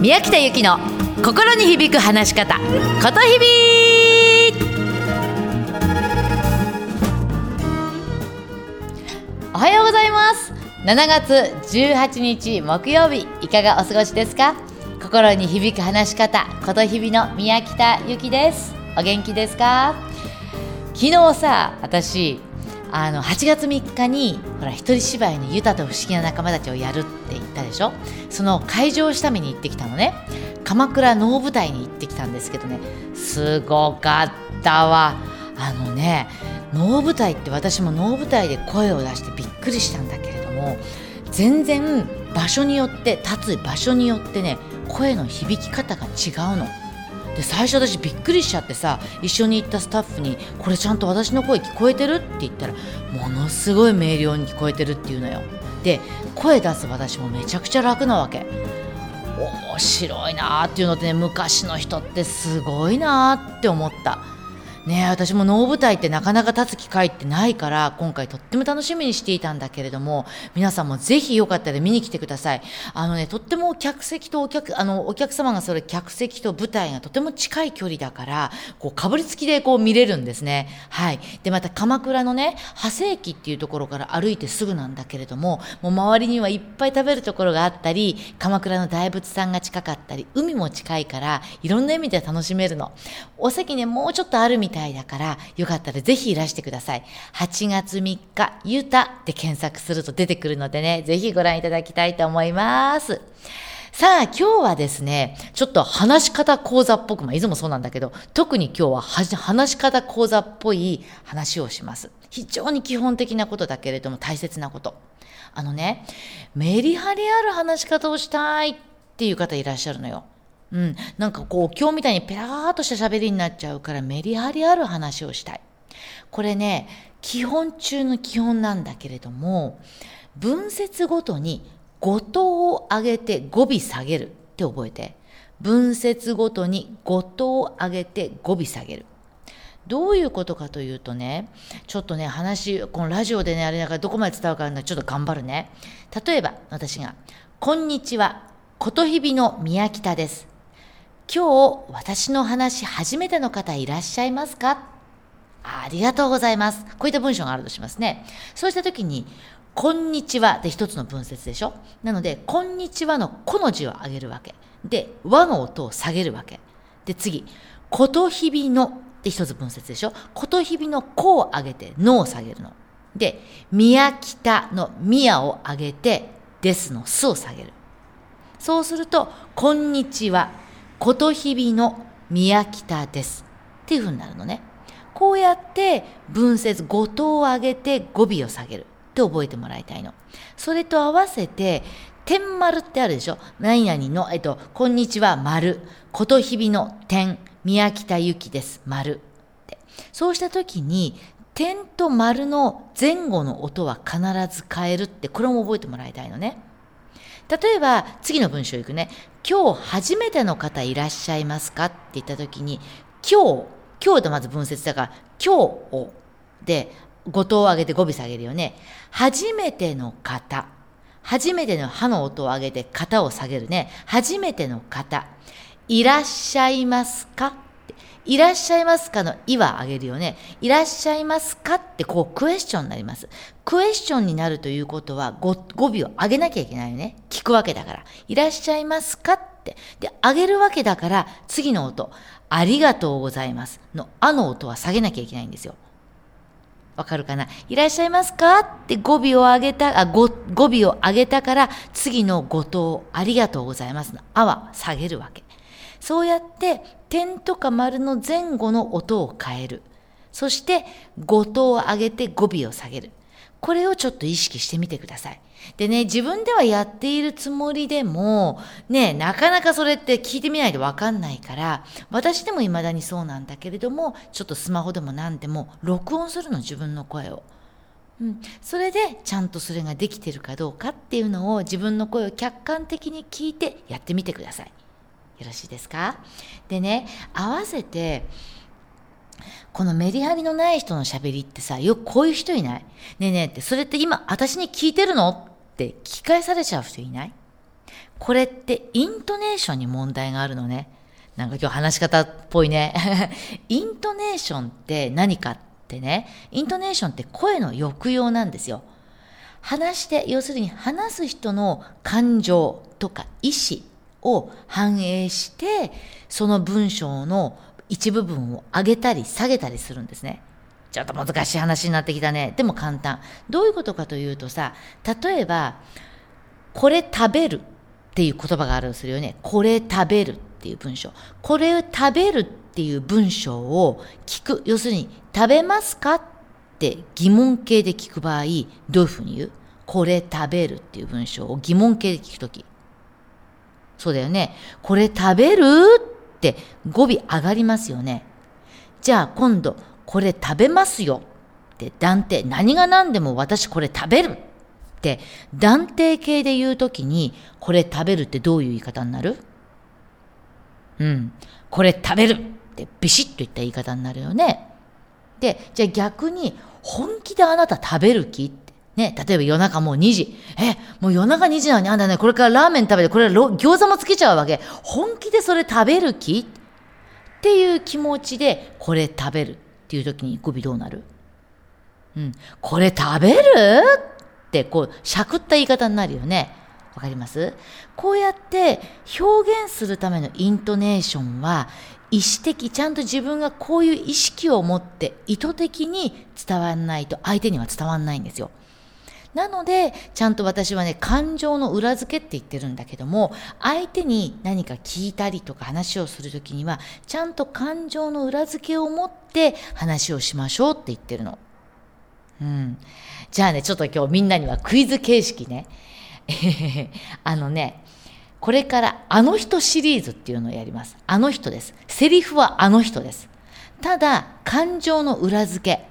宮北由紀の心に響く話し方ことひびおはようございます。7月18日木曜日いかがお過ごしですか？心に響く話し方ことひびの宮北由紀です。お元気ですか？昨日さ私あの8月3日にほら一人芝居の「ユタと不思議な仲間たち」をやるって言ったでしょ？その会場をしために行ってきたのね。鎌倉能舞台に行ってきたんですけどね。すごかったわ。あのね能舞台って私も能舞台で声を出してびっくりしたんだけれども全然場所によって立つ場所によってね声の響き方が違うの。で最初私びっくりしちゃってさ一緒に行ったスタッフに「これちゃんと私の声聞こえてる?」って言ったらものすごい明瞭に聞こえてるっていうのよ。で声出す私もめちゃくちゃ楽なわけ。面白いなーっていうのってね昔の人ってすごいなーって思った。ね私も能舞台ってなかなか立つ機会ってないから今回とっても楽しみにしていたんだけれども皆さんもぜひよかったら見に来てください。あのねとっても客席とお客あのお客様がそれ客席と舞台がとても近い距離だからこうかぶりつきでこう見れるんですね。はい。でまた鎌倉のね長谷駅っていうところから歩いてすぐなんだけれどももう周りにはいっぱい食べるところがあったり鎌倉の大仏さんが近かったり海も近いからいろんな意味で楽しめるの。お席ねもうちょっとあるみたいたいだから、よかったらぜひいらしてください。8月3日、ユタで検索すると出てくるのでね、ぜひご覧いただきたいと思います。さあ、今日はですね、ちょっと話し方講座っぽく、まあ、いつもそうなんだけど、特に今日は話し方講座っぽい話をします。非常に基本的なことだけれども大切なこと。あのね、メリハリある話し方をしたいっていう方いらっしゃるのよ。うん、なんかこう今日みたいにペラーっとした喋りになっちゃうからメリハリある話をしたい。これね基本中の基本なんだけれども文節ごとに語頭を上げて語尾下げるって覚えて？文節ごとに語頭を上げて語尾下げる。どういうことかというとね、ちょっとね、話、このラジオでね、あれだからどこまで伝わるかなちょっと頑張るね。例えば、私が、こんにちは、ことひびの宮北です。今日私の話初めての方いらっしゃいますか？ありがとうございます。こういった文章があるとしますね。そうした時に、こんにちはで一つの文節でしょ？なので、こんにちはのこの字を上げるわけ。で、和の音を下げるわけ。で、次、ことひびので一つ文節でしょ？ことひびのこを上げて、のを下げるの。で、宮北の宮を上げて、ですのすを下げる。そうすると、こんにちは。琴日々の宮北です。っていうふうになるのね。こうやって文節、語頭を上げて語尾を下げるって覚えてもらいたいの。それと合わせて、天丸ってあるでしょ？何々の、えっと、こんにちは、丸。琴日々の天。宮北ゆきです、丸。ってそうした時に、点と丸の前後の音は必ず変えるって、これも覚えてもらいたいのね。例えば、次の文章いくね。今日初めての方いらっしゃいますか？って言った時に、今日、今日とまず分節だから、今日を、で、五等を上げて語尾下げるよね。初めての方。初めての歯の音を上げて型を下げるね。初めての方。いらっしゃいますか？いらっしゃいますかのいはあげるよね。いらっしゃいますかってこうクエスチョンになります。クエスチョンになるということは語語尾を上げなきゃいけないよね。聞くわけだから。いらっしゃいますかって。で、上げるわけだから次の音。ありがとうございますのあの音は下げなきゃいけないんですよ。わかるかな？いらっしゃいますかって語尾を上げた、あ語語尾を上げたから次の語頭ありがとうございますのあは下げるわけ。そうやって点とか丸の前後の音を変える。そして語頭を上げて語尾を下げる。これをちょっと意識してみてください。でね、自分ではやっているつもりでも、ね、なかなかそれって聞いてみないとわかんないから、私でも未だにそうなんだけれども、ちょっとスマホでも何でも録音するの、自分の声を。うん、それでちゃんとそれができてるかどうかっていうのを自分の声を客観的に聞いてやってみてください。よろしいですか？でね合わせてこのメリハリのない人のしゃべりってさよくこういう人いない？ねえねえってそれって今私に聞いてるのって聞き返されちゃう人いない？これってイントネーションに問題があるのね。なんか今日話し方っぽいね。イントネーションって何かってね、イントネーションって声の抑揚なんですよ。話して、要するに話す人の感情とか意思を反映して、その文章の一部分を上げたり下げたりするんですね。ちょっと難しい話になってきたね。でも簡単。どういうことかというとさ、例えば、これ食べるっていう言葉があるとするよね。これ食べるっていう文章。これ食べるっていう文章を聞く。要するに、食べますかって疑問形で聞く場合、どういうふうに言う？これ食べるっていう文章を疑問形で聞くとき。そうだよね。これ食べるって語尾上がりますよね。じゃあ今度、これ食べますよって断定。何が何でも私これ食べるって断定形で言うときに、これ食べるってどういう言い方になる？うん。これ食べるってビシッと言った言い方になるよね。で、じゃあ逆に、本気であなた食べる気？ね、例えば夜中もう2時。え、もう夜中2時なのにあんたね、これからラーメン食べて、これ餃子もつけちゃうわけ。本気でそれ食べる気？っていう気持ちで、これ食べるっていう時に語尾どうなる？うん。これ食べる？って、こう、しゃくった言い方になるよね。わかります？こうやって表現するためのイントネーションは意思的、ちゃんと自分がこういう意識を持って意図的に伝わらないと相手には伝わらないんですよ。なので、ちゃんと私はね、感情の裏付けって言ってるんだけども、相手に何か聞いたりとか話をするときには、ちゃんと感情の裏付けを持って話をしましょうって言ってるの。うん。じゃあね、ちょっと今日みんなにはクイズ形式ね。あのね、これからあの人シリーズっていうのをやります。あの人です。セリフはあの人です。ただ、感情の裏付け。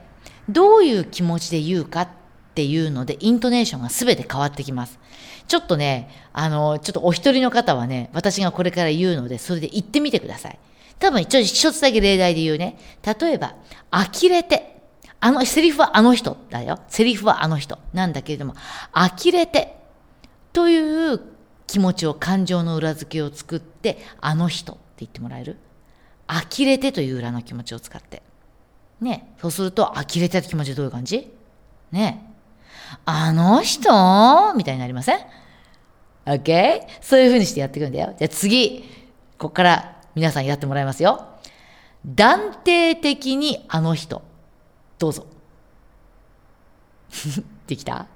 どういう気持ちで言うかっっていうので、イントネーションが全て変わってきます。ちょっとね、あの、ちょっとお一人の方はね、私がこれから言うので、それで言ってみてください。多分、一応一つだけ例題で言うね。例えば、呆れて。あの、セリフはあの人だよ。セリフはあの人なんだけれども、呆れてという気持ちを、感情の裏付けを作って、あの人って言ってもらえる？呆れてという裏の気持ちを使って。ね。そうすると、呆れてって気持ちどういう感じ？ね。あの人？みたいになりません ?OK? そういう風にしてやっていくんだよ。じゃあ次、ここから皆さんやってもらいますよ。断定的にあの人。どうぞ。できた？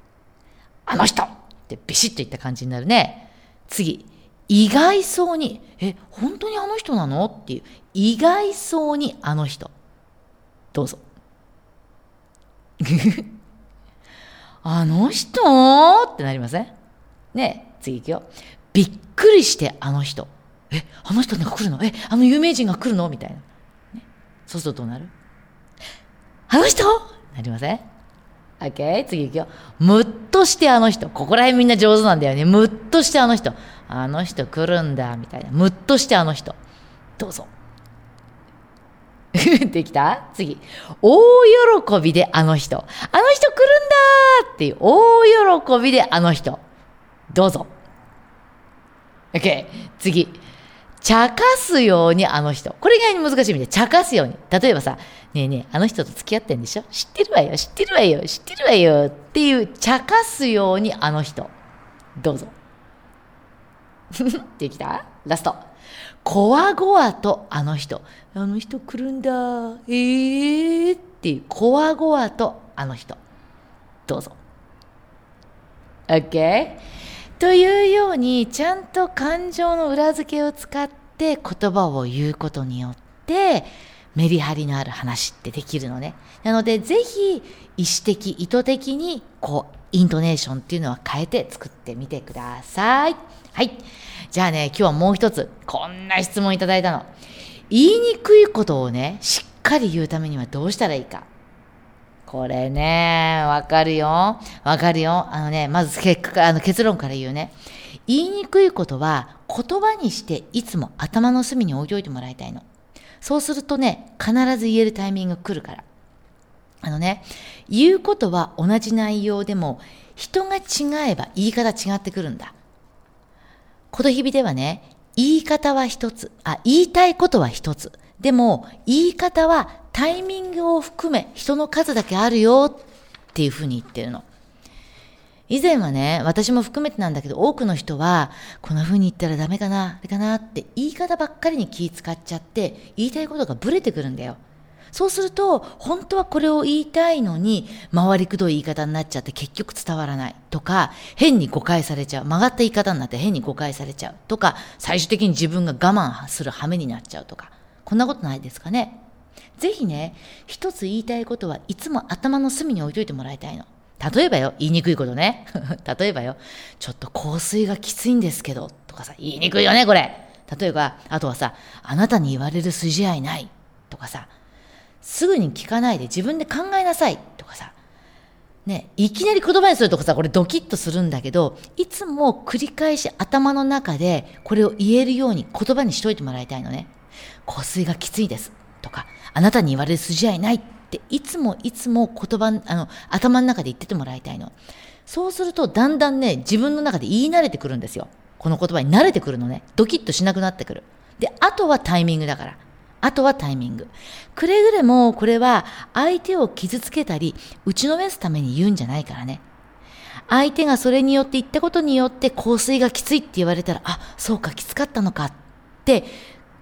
あの人ってビシッといった感じになるね。次、意外そうに、え、本当にあの人なの？っていう、意外そうにあの人。どうぞ。あの人？ってなりません？ね次行くよ。びっくりしてあの人。え、あの人が来るの？え、あの有名人が来るの？みたいな。ね、そうするとどうなるあの人？なりません ?OK? 次行くよ。むっとしてあの人。ここら辺みんな上手なんだよね。むっとしてあの人。あの人来るんだ。みたいな。むっとしてあの人。どうぞ。できた？次。大喜びであの人。あの人来るんって大喜びであの人。どうぞ。OK。次。茶化すようにあの人。これ以外に難しい意味で、茶化すように。例えばさ、ねえねえ、あの人と付き合ってんでしょ？知ってるわよ、知ってるわよ、知ってるわよ。っていう、茶化すようにあの人。どうぞ。できた？ラスト。こわごわとあの人。あの人来るんだ。えーっていう、こわごわとあの人。どうぞ。OK? というように、ちゃんと感情の裏付けを使って言葉を言うことによって、メリハリのある話ってできるのね。なので、ぜひ、意思的、意図的に、こう、イントネーションっていうのは変えて作ってみてください。はい。じゃあね、今日はもう一つ、こんな質問いただいたの。言いにくいことをね、しっかり言うためにはどうしたらいいか。これね、わかるよ。わかるよ。あのね、まず結果、あの結論から言うね。言いにくいことは言葉にしていつも頭の隅に置いておいてもらいたいの。そうするとね、必ず言えるタイミングが来るから。あのね、言うことは同じ内容でも、人が違えば言い方違ってくるんだ。こと日々ではね、言い方は一つ、あ、言いたいことは一つ。でも、言い方はタイミングを含め人の数だけあるよっていうふうに言ってるの。以前はね、私も含めてなんだけど、多くの人は、こんな風に言ったらダメかな、あれかなって言い方ばっかりに気使っちゃって、言いたいことがブレてくるんだよ。そうすると、本当はこれを言いたいのに、回りくどい言い方になっちゃって結局伝わらないとか、変に誤解されちゃう。曲がった言い方になって変に誤解されちゃうとか、最終的に自分が我慢する羽目になっちゃうとか、こんなことないですかね。ぜひね、一つ言いたいことはいつも頭の隅に置いといてもらいたいの。例えばよ、言いにくいことね。例えばよ、ちょっと香水がきついんですけど、とかさ、言いにくいよね、これ。例えば、あとはさ、あなたに言われる筋合いない、とかさ、すぐに聞かないで自分で考えなさいとかさ、ね、いきなり言葉にするとかさ、これドキッとするんだけど、いつも繰り返し頭の中でこれを言えるように言葉にしといてもらいたいのね。香水がきついです。とか、あなたに言われる筋合いないっていつもいつも言葉、あの、頭の中で言っててもらいたいの。そうするとだんだんね、自分の中で言い慣れてくるんですよ。この言葉に慣れてくるのね。ドキッとしなくなってくる。で、あとはタイミングだから。あとはタイミング。くれぐれもこれは相手を傷つけたり打ちのめすために言うんじゃないからね。相手がそれによって言ったことによって香水がきついって言われたら、あ、そうかきつかったのかって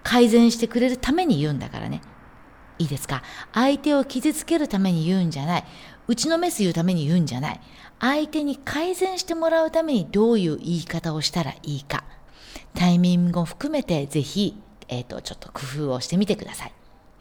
改善してくれるために言うんだからね。いいですか？相手を傷つけるために言うんじゃない。打ちのめす言うために言うんじゃない。相手に改善してもらうためにどういう言い方をしたらいいか。タイミングを含めてぜひえっ、ー、と、ちょっと工夫をしてみてください。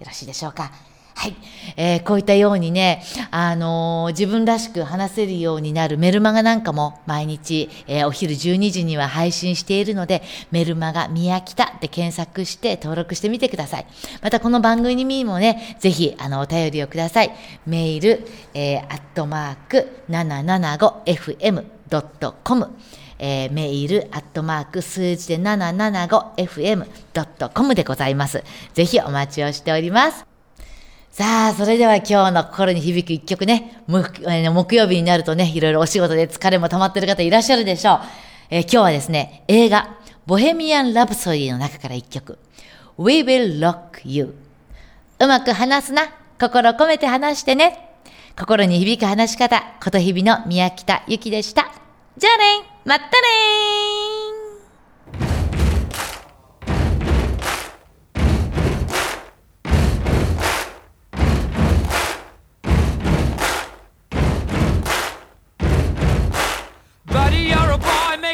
よろしいでしょうか？はい。えー、こういったようにね、あのー、自分らしく話せるようになるメルマガなんかも毎日、えー、お昼12時には配信しているので、メルマガ宮北って検索して登録してみてください。またこの番組にもね、ぜひ、あの、お便りをください。メール、えー、アットマーク 775fm.com えー、メール、アットマーク、数字で 775fm.com でございます。ぜひお待ちをしております。さあ、それでは今日の心に響く一曲ね、木曜日になるとね、いろいろお仕事で疲れも溜まってる方いらっしゃるでしょう。えー、今日はですね、映画、ボヘミアン・ラプソディの中から一曲、We Will Rock You。うまく話すな。心込めて話してね。心に響く話し方、ことひびの宮北ゆきでした。じゃあねまったね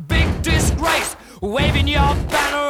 Big disgrace, waving your banner